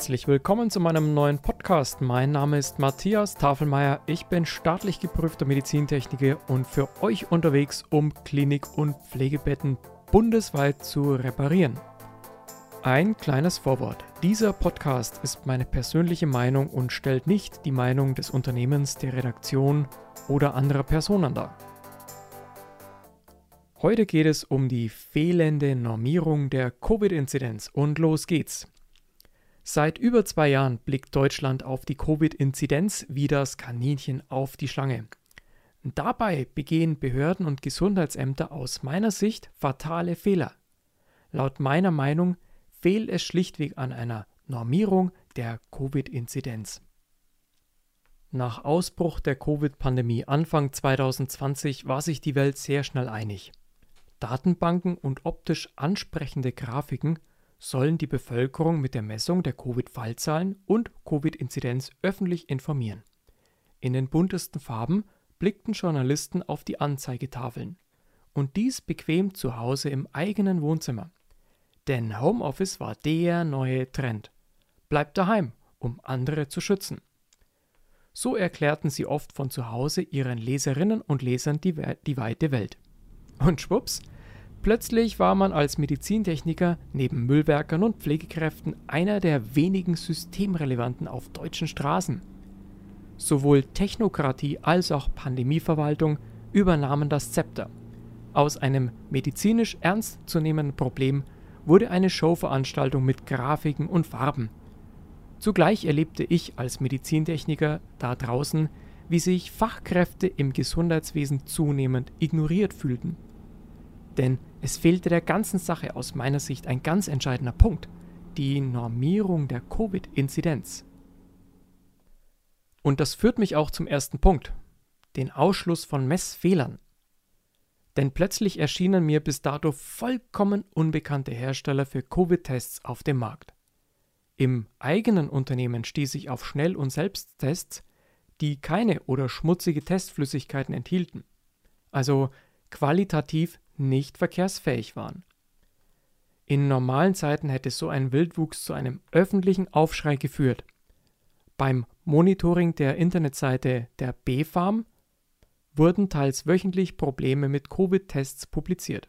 Herzlich willkommen zu meinem neuen Podcast. Mein Name ist Matthias Tafelmeier. Ich bin staatlich geprüfter Medizintechniker und für euch unterwegs, um Klinik- und Pflegebetten bundesweit zu reparieren. Ein kleines Vorwort. Dieser Podcast ist meine persönliche Meinung und stellt nicht die Meinung des Unternehmens, der Redaktion oder anderer Personen dar. Heute geht es um die fehlende Normierung der Covid-Inzidenz und los geht's. Seit über zwei Jahren blickt Deutschland auf die Covid-Inzidenz wie das Kaninchen auf die Schlange. Dabei begehen Behörden und Gesundheitsämter aus meiner Sicht fatale Fehler. Laut meiner Meinung fehlt es schlichtweg an einer Normierung der Covid-Inzidenz. Nach Ausbruch der Covid-Pandemie Anfang 2020 war sich die Welt sehr schnell einig. Datenbanken und optisch ansprechende Grafiken sollen die Bevölkerung mit der Messung der Covid-Fallzahlen und Covid-Inzidenz öffentlich informieren. In den buntesten Farben blickten Journalisten auf die Anzeigetafeln. Und dies bequem zu Hause im eigenen Wohnzimmer. Denn Homeoffice war der neue Trend. Bleibt daheim, um andere zu schützen. So erklärten sie oft von zu Hause ihren Leserinnen und Lesern die, die weite Welt. Und schwupps, plötzlich war man als Medizintechniker neben Müllwerkern und Pflegekräften einer der wenigen Systemrelevanten auf deutschen Straßen. Sowohl Technokratie als auch Pandemieverwaltung übernahmen das Zepter. Aus einem medizinisch ernstzunehmenden Problem wurde eine Showveranstaltung mit Grafiken und Farben. Zugleich erlebte ich als Medizintechniker da draußen, wie sich Fachkräfte im Gesundheitswesen zunehmend ignoriert fühlten. Denn es fehlte der ganzen Sache aus meiner Sicht ein ganz entscheidender Punkt, die Normierung der Covid-Inzidenz. Und das führt mich auch zum ersten Punkt, den Ausschluss von Messfehlern. Denn plötzlich erschienen mir bis dato vollkommen unbekannte Hersteller für Covid-Tests auf dem Markt. Im eigenen Unternehmen stieß ich auf Schnell- und Selbsttests, die keine oder schmutzige Testflüssigkeiten enthielten, also qualitativ nicht verkehrsfähig waren. In normalen Zeiten hätte so ein Wildwuchs zu einem öffentlichen Aufschrei geführt. Beim Monitoring der Internetseite der B-Farm wurden teils wöchentlich Probleme mit Covid-Tests publiziert.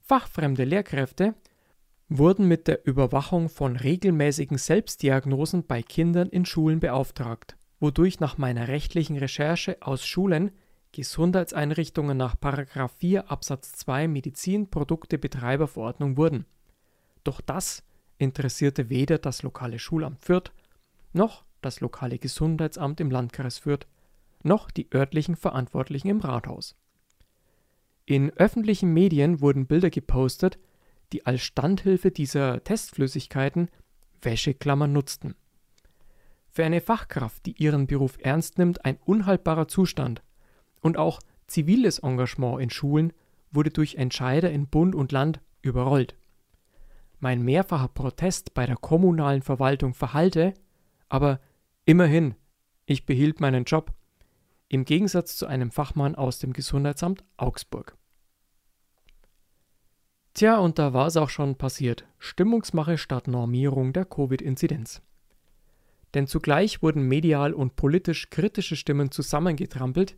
Fachfremde Lehrkräfte wurden mit der Überwachung von regelmäßigen Selbstdiagnosen bei Kindern in Schulen beauftragt, wodurch nach meiner rechtlichen Recherche aus Schulen Gesundheitseinrichtungen nach 4 Absatz 2 Medizinproduktebetreiberverordnung wurden. Doch das interessierte weder das lokale Schulamt Fürth noch das lokale Gesundheitsamt im Landkreis Fürth noch die örtlichen Verantwortlichen im Rathaus. In öffentlichen Medien wurden Bilder gepostet, die als Standhilfe dieser Testflüssigkeiten Wäscheklammern nutzten. Für eine Fachkraft, die ihren Beruf ernst nimmt, ein unhaltbarer Zustand, und auch ziviles Engagement in Schulen wurde durch Entscheider in Bund und Land überrollt. Mein mehrfacher Protest bei der kommunalen Verwaltung verhallte, aber immerhin, ich behielt meinen Job, im Gegensatz zu einem Fachmann aus dem Gesundheitsamt Augsburg. Tja, und da war es auch schon passiert. Stimmungsmache statt Normierung der Covid-Inzidenz. Denn zugleich wurden medial und politisch kritische Stimmen zusammengetrampelt,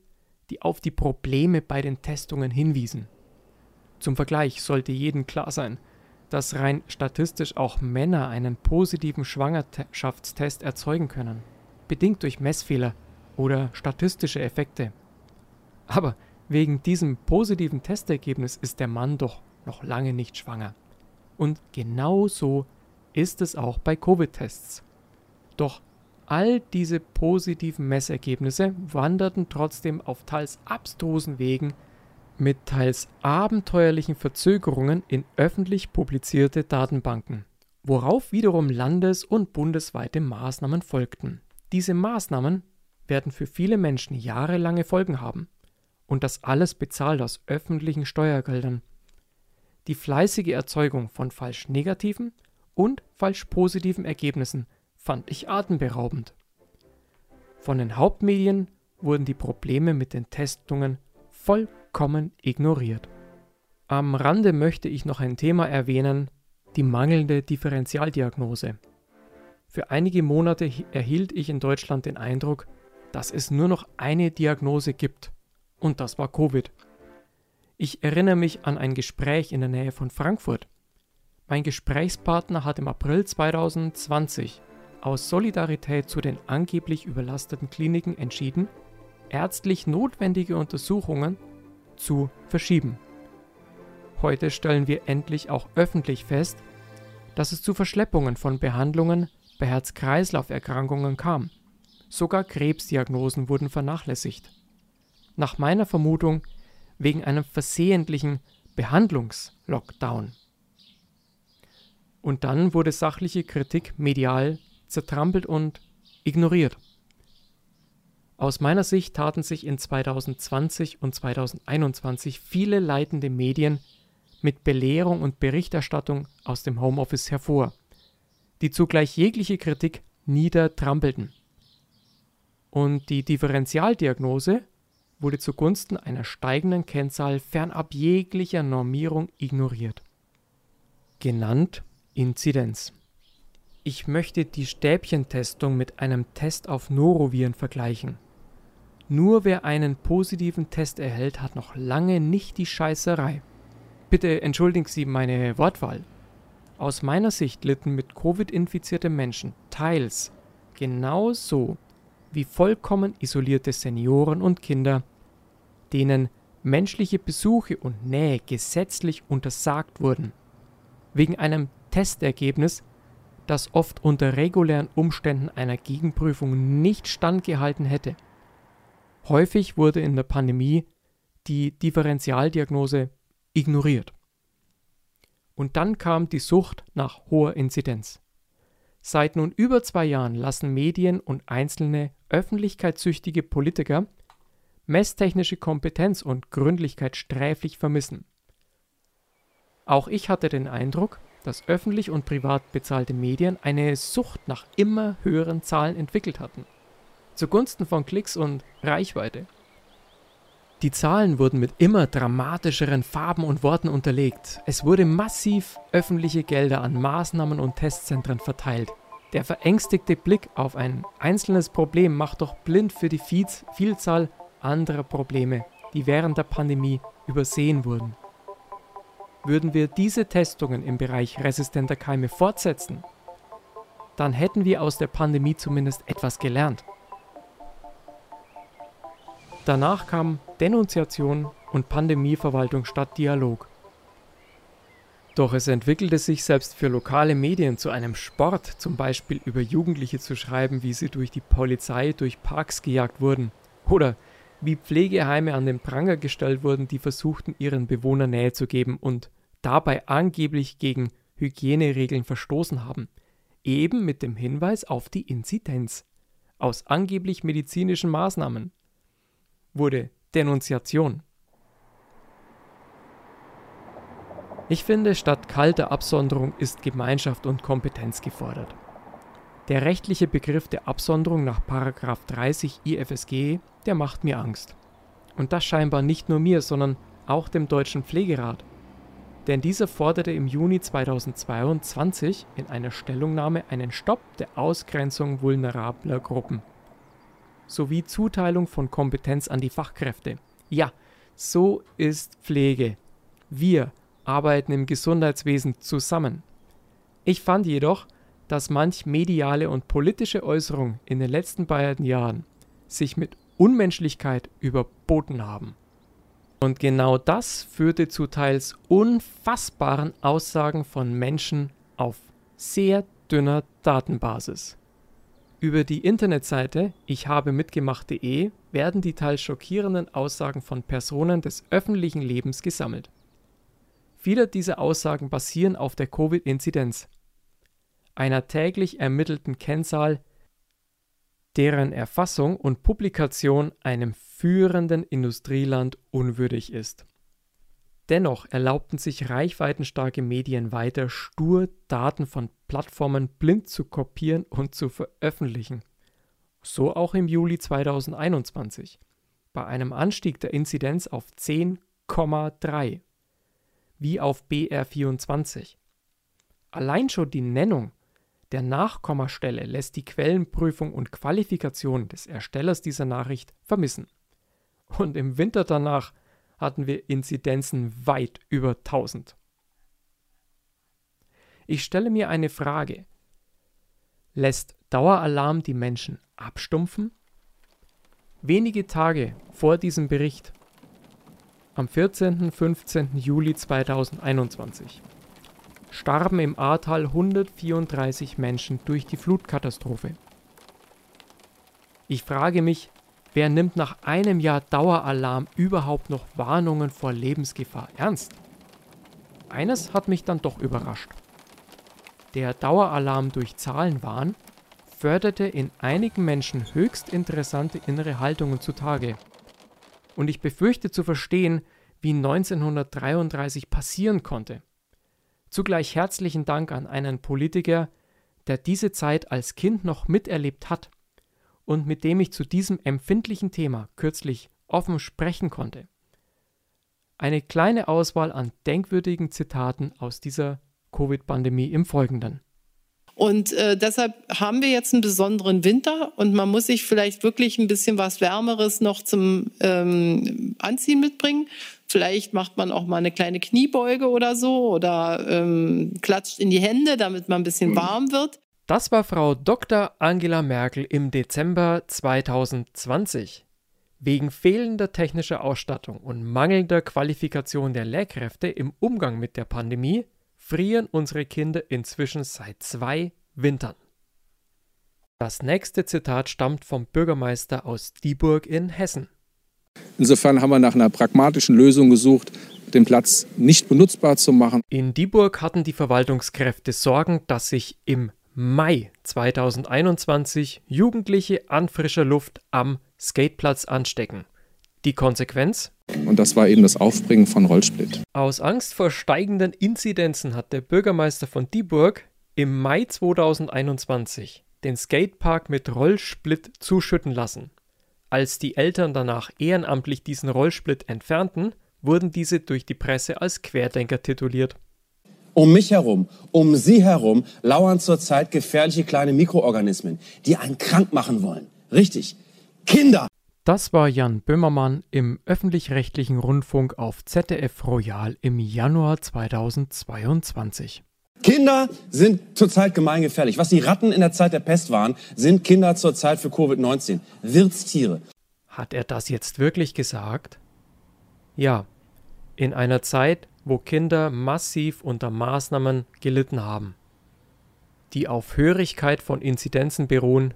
die auf die Probleme bei den Testungen hinwiesen. Zum Vergleich sollte jedem klar sein, dass rein statistisch auch Männer einen positiven Schwangerschaftstest erzeugen können, bedingt durch Messfehler oder statistische Effekte. Aber wegen diesem positiven Testergebnis ist der Mann doch noch lange nicht schwanger. Und genau so ist es auch bei Covid-Tests. Doch All diese positiven Messergebnisse wanderten trotzdem auf teils abstrusen Wegen mit teils abenteuerlichen Verzögerungen in öffentlich publizierte Datenbanken, worauf wiederum landes- und bundesweite Maßnahmen folgten. Diese Maßnahmen werden für viele Menschen jahrelange Folgen haben. Und das alles bezahlt aus öffentlichen Steuergeldern. Die fleißige Erzeugung von falsch negativen und falsch positiven Ergebnissen fand ich atemberaubend. Von den Hauptmedien wurden die Probleme mit den Testungen vollkommen ignoriert. Am Rande möchte ich noch ein Thema erwähnen, die mangelnde Differentialdiagnose. Für einige Monate erhielt ich in Deutschland den Eindruck, dass es nur noch eine Diagnose gibt. Und das war Covid. Ich erinnere mich an ein Gespräch in der Nähe von Frankfurt. Mein Gesprächspartner hat im April 2020 aus Solidarität zu den angeblich überlasteten Kliniken entschieden, ärztlich notwendige Untersuchungen zu verschieben. Heute stellen wir endlich auch öffentlich fest, dass es zu Verschleppungen von Behandlungen bei Herz-Kreislauf-Erkrankungen kam. Sogar Krebsdiagnosen wurden vernachlässigt. Nach meiner Vermutung wegen einem versehentlichen Behandlungslockdown. Und dann wurde sachliche Kritik medial zertrampelt und ignoriert. Aus meiner Sicht taten sich in 2020 und 2021 viele leitende Medien mit Belehrung und Berichterstattung aus dem Homeoffice hervor, die zugleich jegliche Kritik niedertrampelten. Und die Differentialdiagnose wurde zugunsten einer steigenden Kennzahl fernab jeglicher Normierung ignoriert. Genannt Inzidenz. Ich möchte die Stäbchentestung mit einem Test auf Noroviren vergleichen. Nur wer einen positiven Test erhält, hat noch lange nicht die Scheißerei. Bitte entschuldigen Sie meine Wortwahl. Aus meiner Sicht litten mit Covid infizierte Menschen teils genauso wie vollkommen isolierte Senioren und Kinder, denen menschliche Besuche und Nähe gesetzlich untersagt wurden, wegen einem Testergebnis, das oft unter regulären Umständen einer Gegenprüfung nicht standgehalten hätte. Häufig wurde in der Pandemie die Differentialdiagnose ignoriert. Und dann kam die Sucht nach hoher Inzidenz. Seit nun über zwei Jahren lassen Medien und einzelne öffentlichkeitssüchtige Politiker messtechnische Kompetenz und Gründlichkeit sträflich vermissen. Auch ich hatte den Eindruck, dass öffentlich und privat bezahlte Medien eine Sucht nach immer höheren Zahlen entwickelt hatten, zugunsten von Klicks und Reichweite. Die Zahlen wurden mit immer dramatischeren Farben und Worten unterlegt. Es wurde massiv öffentliche Gelder an Maßnahmen und Testzentren verteilt. Der verängstigte Blick auf ein einzelnes Problem macht doch blind für die Vielzahl anderer Probleme, die während der Pandemie übersehen wurden. Würden wir diese Testungen im Bereich resistenter Keime fortsetzen, dann hätten wir aus der Pandemie zumindest etwas gelernt. Danach kam Denunziation und Pandemieverwaltung statt Dialog. Doch es entwickelte sich selbst für lokale Medien zu einem Sport, zum Beispiel über Jugendliche zu schreiben, wie sie durch die Polizei durch Parks gejagt wurden, oder wie Pflegeheime an den Pranger gestellt wurden, die versuchten, ihren Bewohnern Nähe zu geben und dabei angeblich gegen Hygieneregeln verstoßen haben, eben mit dem Hinweis auf die Inzidenz aus angeblich medizinischen Maßnahmen wurde Denunziation. Ich finde, statt kalter Absonderung ist Gemeinschaft und Kompetenz gefordert. Der rechtliche Begriff der Absonderung nach 30 IFSG, der macht mir Angst. Und das scheinbar nicht nur mir, sondern auch dem Deutschen Pflegerat. Denn dieser forderte im Juni 2022 in einer Stellungnahme einen Stopp der Ausgrenzung vulnerabler Gruppen sowie Zuteilung von Kompetenz an die Fachkräfte. Ja, so ist Pflege. Wir arbeiten im Gesundheitswesen zusammen. Ich fand jedoch, dass manch mediale und politische Äußerung in den letzten beiden Jahren sich mit Unmenschlichkeit überboten haben. Und genau das führte zu teils unfassbaren Aussagen von Menschen auf sehr dünner Datenbasis. Über die Internetseite ich habe mitgemacht.de werden die teils schockierenden Aussagen von Personen des öffentlichen Lebens gesammelt. Viele dieser Aussagen basieren auf der Covid-Inzidenz, einer täglich ermittelten Kennzahl, deren Erfassung und Publikation einem führenden Industrieland unwürdig ist. Dennoch erlaubten sich reichweitenstarke Medien weiter stur Daten von Plattformen blind zu kopieren und zu veröffentlichen. So auch im Juli 2021 bei einem Anstieg der Inzidenz auf 10,3 wie auf BR24. Allein schon die Nennung der Nachkommastelle lässt die Quellenprüfung und Qualifikation des Erstellers dieser Nachricht vermissen. Und im Winter danach hatten wir Inzidenzen weit über 1000. Ich stelle mir eine Frage. Lässt Daueralarm die Menschen abstumpfen? Wenige Tage vor diesem Bericht, am 14. und 15. Juli 2021, starben im Ahrtal 134 Menschen durch die Flutkatastrophe. Ich frage mich, wer nimmt nach einem Jahr Daueralarm überhaupt noch Warnungen vor Lebensgefahr ernst? Eines hat mich dann doch überrascht. Der Daueralarm durch Zahlenwahn förderte in einigen Menschen höchst interessante innere Haltungen zutage. Und ich befürchte zu verstehen, wie 1933 passieren konnte. Zugleich herzlichen Dank an einen Politiker, der diese Zeit als Kind noch miterlebt hat und mit dem ich zu diesem empfindlichen Thema kürzlich offen sprechen konnte. Eine kleine Auswahl an denkwürdigen Zitaten aus dieser Covid-Pandemie im Folgenden. Und äh, deshalb haben wir jetzt einen besonderen Winter und man muss sich vielleicht wirklich ein bisschen was Wärmeres noch zum ähm, Anziehen mitbringen. Vielleicht macht man auch mal eine kleine Kniebeuge oder so oder ähm, klatscht in die Hände, damit man ein bisschen warm wird. Das war Frau Dr. Angela Merkel im Dezember 2020. Wegen fehlender technischer Ausstattung und mangelnder Qualifikation der Lehrkräfte im Umgang mit der Pandemie frieren unsere Kinder inzwischen seit zwei Wintern. Das nächste Zitat stammt vom Bürgermeister aus Dieburg in Hessen. Insofern haben wir nach einer pragmatischen Lösung gesucht, den Platz nicht benutzbar zu machen. In Dieburg hatten die Verwaltungskräfte Sorgen, dass sich im Mai 2021 Jugendliche an frischer Luft am Skateplatz anstecken. Die Konsequenz? Und das war eben das Aufbringen von Rollsplit. Aus Angst vor steigenden Inzidenzen hat der Bürgermeister von Dieburg im Mai 2021 den Skatepark mit Rollsplit zuschütten lassen. Als die Eltern danach ehrenamtlich diesen Rollsplit entfernten, wurden diese durch die Presse als Querdenker tituliert. Um mich herum, um Sie herum lauern zurzeit gefährliche kleine Mikroorganismen, die einen krank machen wollen. Richtig. Kinder. Das war Jan Böhmermann im öffentlich-rechtlichen Rundfunk auf ZDF Royal im Januar 2022. Kinder sind zurzeit gemeingefährlich. Was die Ratten in der Zeit der Pest waren, sind Kinder zurzeit für Covid-19. Wirtstiere. Hat er das jetzt wirklich gesagt? Ja, in einer Zeit, wo Kinder massiv unter Maßnahmen gelitten haben, die auf Hörigkeit von Inzidenzen beruhen,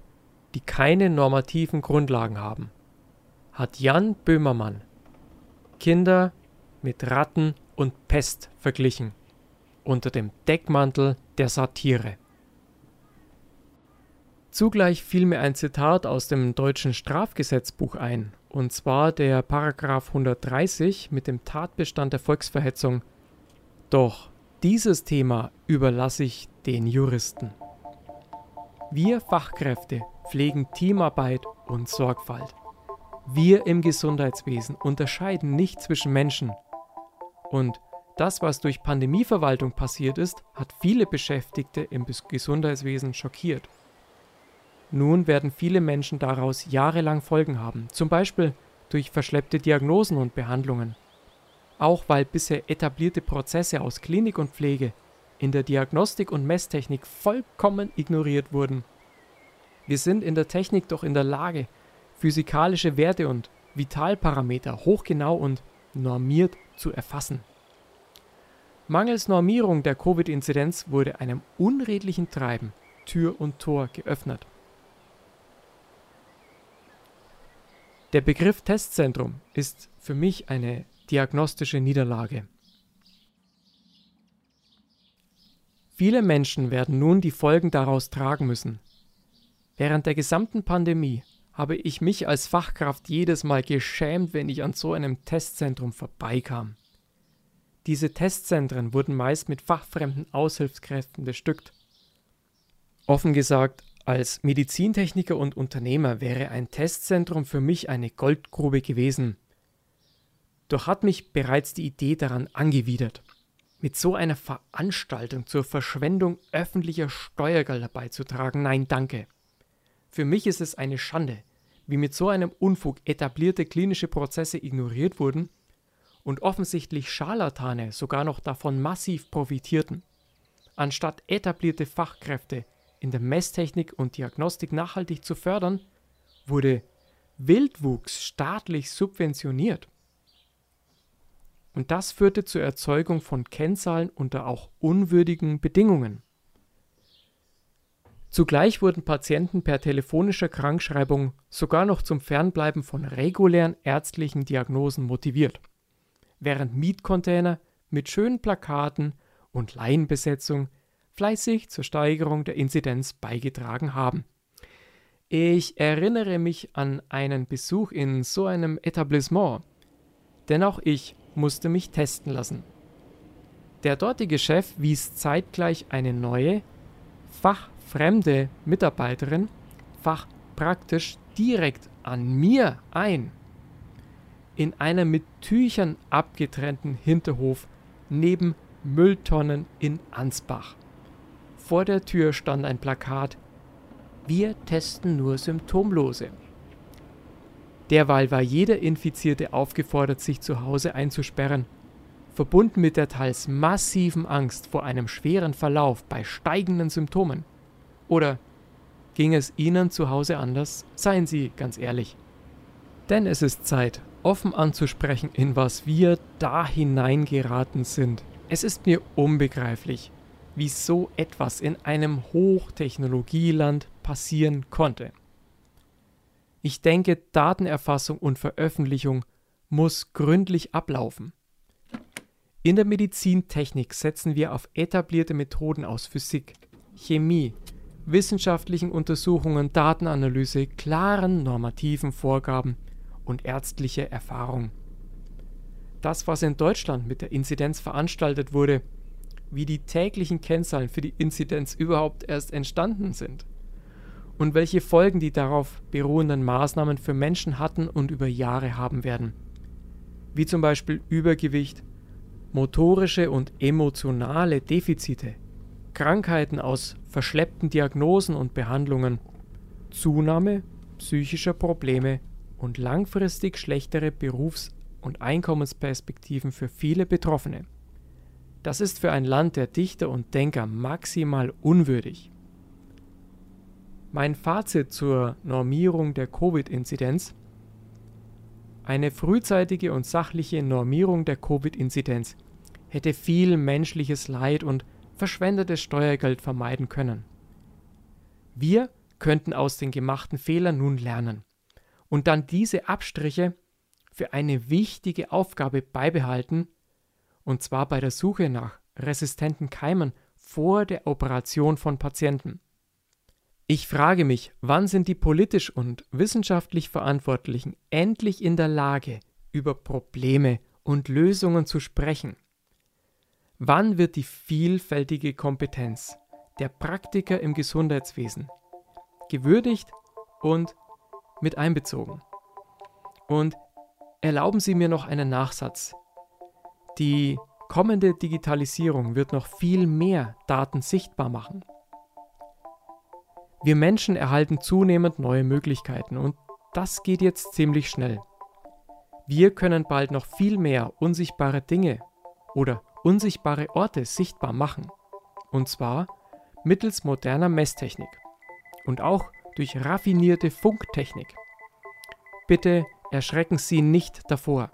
die keine normativen Grundlagen haben hat Jan Böhmermann Kinder mit Ratten und Pest verglichen, unter dem Deckmantel der Satire. Zugleich fiel mir ein Zitat aus dem deutschen Strafgesetzbuch ein, und zwar der Paragraph 130 mit dem Tatbestand der Volksverhetzung. Doch dieses Thema überlasse ich den Juristen. Wir Fachkräfte pflegen Teamarbeit und Sorgfalt. Wir im Gesundheitswesen unterscheiden nicht zwischen Menschen. Und das, was durch Pandemieverwaltung passiert ist, hat viele Beschäftigte im Gesundheitswesen schockiert. Nun werden viele Menschen daraus jahrelang Folgen haben, zum Beispiel durch verschleppte Diagnosen und Behandlungen. Auch weil bisher etablierte Prozesse aus Klinik und Pflege in der Diagnostik und Messtechnik vollkommen ignoriert wurden. Wir sind in der Technik doch in der Lage, physikalische Werte und Vitalparameter hochgenau und normiert zu erfassen. Mangels Normierung der Covid-Inzidenz wurde einem unredlichen Treiben Tür und Tor geöffnet. Der Begriff Testzentrum ist für mich eine diagnostische Niederlage. Viele Menschen werden nun die Folgen daraus tragen müssen. Während der gesamten Pandemie habe ich mich als Fachkraft jedes Mal geschämt, wenn ich an so einem Testzentrum vorbeikam. Diese Testzentren wurden meist mit fachfremden Aushilfskräften bestückt. Offen gesagt, als Medizintechniker und Unternehmer wäre ein Testzentrum für mich eine Goldgrube gewesen. Doch hat mich bereits die Idee daran angewidert. Mit so einer Veranstaltung zur Verschwendung öffentlicher Steuergelder beizutragen, nein, danke. Für mich ist es eine Schande, wie mit so einem Unfug etablierte klinische Prozesse ignoriert wurden und offensichtlich Scharlatane sogar noch davon massiv profitierten. Anstatt etablierte Fachkräfte in der Messtechnik und Diagnostik nachhaltig zu fördern, wurde Wildwuchs staatlich subventioniert. Und das führte zur Erzeugung von Kennzahlen unter auch unwürdigen Bedingungen. Zugleich wurden Patienten per telefonischer Krankschreibung sogar noch zum Fernbleiben von regulären ärztlichen Diagnosen motiviert, während Mietcontainer mit schönen Plakaten und Laienbesetzung fleißig zur Steigerung der Inzidenz beigetragen haben. Ich erinnere mich an einen Besuch in so einem Etablissement, denn auch ich musste mich testen lassen. Der dortige Chef wies zeitgleich eine neue, fachfremde Mitarbeiterin fachpraktisch direkt an mir ein. In einem mit Tüchern abgetrennten Hinterhof neben Mülltonnen in Ansbach. Vor der Tür stand ein Plakat Wir testen nur Symptomlose. Derweil war jeder Infizierte aufgefordert, sich zu Hause einzusperren, verbunden mit der teils massiven Angst vor einem schweren Verlauf bei steigenden Symptomen. Oder ging es Ihnen zu Hause anders? Seien Sie ganz ehrlich. Denn es ist Zeit, offen anzusprechen, in was wir da hineingeraten sind. Es ist mir unbegreiflich, wie so etwas in einem Hochtechnologieland passieren konnte. Ich denke, Datenerfassung und Veröffentlichung muss gründlich ablaufen. In der Medizintechnik setzen wir auf etablierte Methoden aus Physik, Chemie, wissenschaftlichen Untersuchungen, Datenanalyse, klaren normativen Vorgaben und ärztliche Erfahrung. Das, was in Deutschland mit der Inzidenz veranstaltet wurde, wie die täglichen Kennzahlen für die Inzidenz überhaupt erst entstanden sind und welche Folgen die darauf beruhenden Maßnahmen für Menschen hatten und über Jahre haben werden. Wie zum Beispiel Übergewicht, motorische und emotionale Defizite, Krankheiten aus verschleppten Diagnosen und Behandlungen, Zunahme psychischer Probleme und langfristig schlechtere Berufs- und Einkommensperspektiven für viele Betroffene. Das ist für ein Land der Dichter und Denker maximal unwürdig. Mein Fazit zur Normierung der Covid-Inzidenz. Eine frühzeitige und sachliche Normierung der Covid-Inzidenz hätte viel menschliches Leid und verschwendetes Steuergeld vermeiden können. Wir könnten aus den gemachten Fehlern nun lernen und dann diese Abstriche für eine wichtige Aufgabe beibehalten, und zwar bei der Suche nach resistenten Keimen vor der Operation von Patienten. Ich frage mich, wann sind die politisch und wissenschaftlich Verantwortlichen endlich in der Lage, über Probleme und Lösungen zu sprechen? Wann wird die vielfältige Kompetenz der Praktiker im Gesundheitswesen gewürdigt und mit einbezogen? Und erlauben Sie mir noch einen Nachsatz. Die kommende Digitalisierung wird noch viel mehr Daten sichtbar machen. Wir Menschen erhalten zunehmend neue Möglichkeiten und das geht jetzt ziemlich schnell. Wir können bald noch viel mehr unsichtbare Dinge oder unsichtbare Orte sichtbar machen. Und zwar mittels moderner Messtechnik und auch durch raffinierte Funktechnik. Bitte erschrecken Sie nicht davor.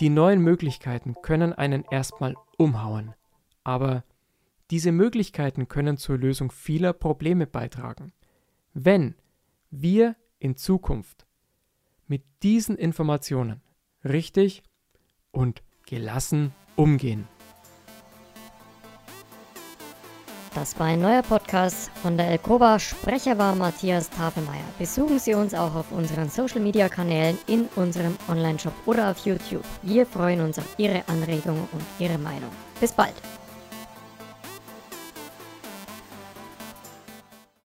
Die neuen Möglichkeiten können einen erstmal umhauen, aber diese Möglichkeiten können zur Lösung vieler Probleme beitragen. Wenn wir in Zukunft mit diesen Informationen richtig und gelassen umgehen. Das war ein neuer Podcast von der Elkoba. Sprecher war Matthias Tafelmeier. Besuchen Sie uns auch auf unseren Social Media Kanälen, in unserem Online-Shop oder auf YouTube. Wir freuen uns auf Ihre Anregungen und Ihre Meinung. Bis bald!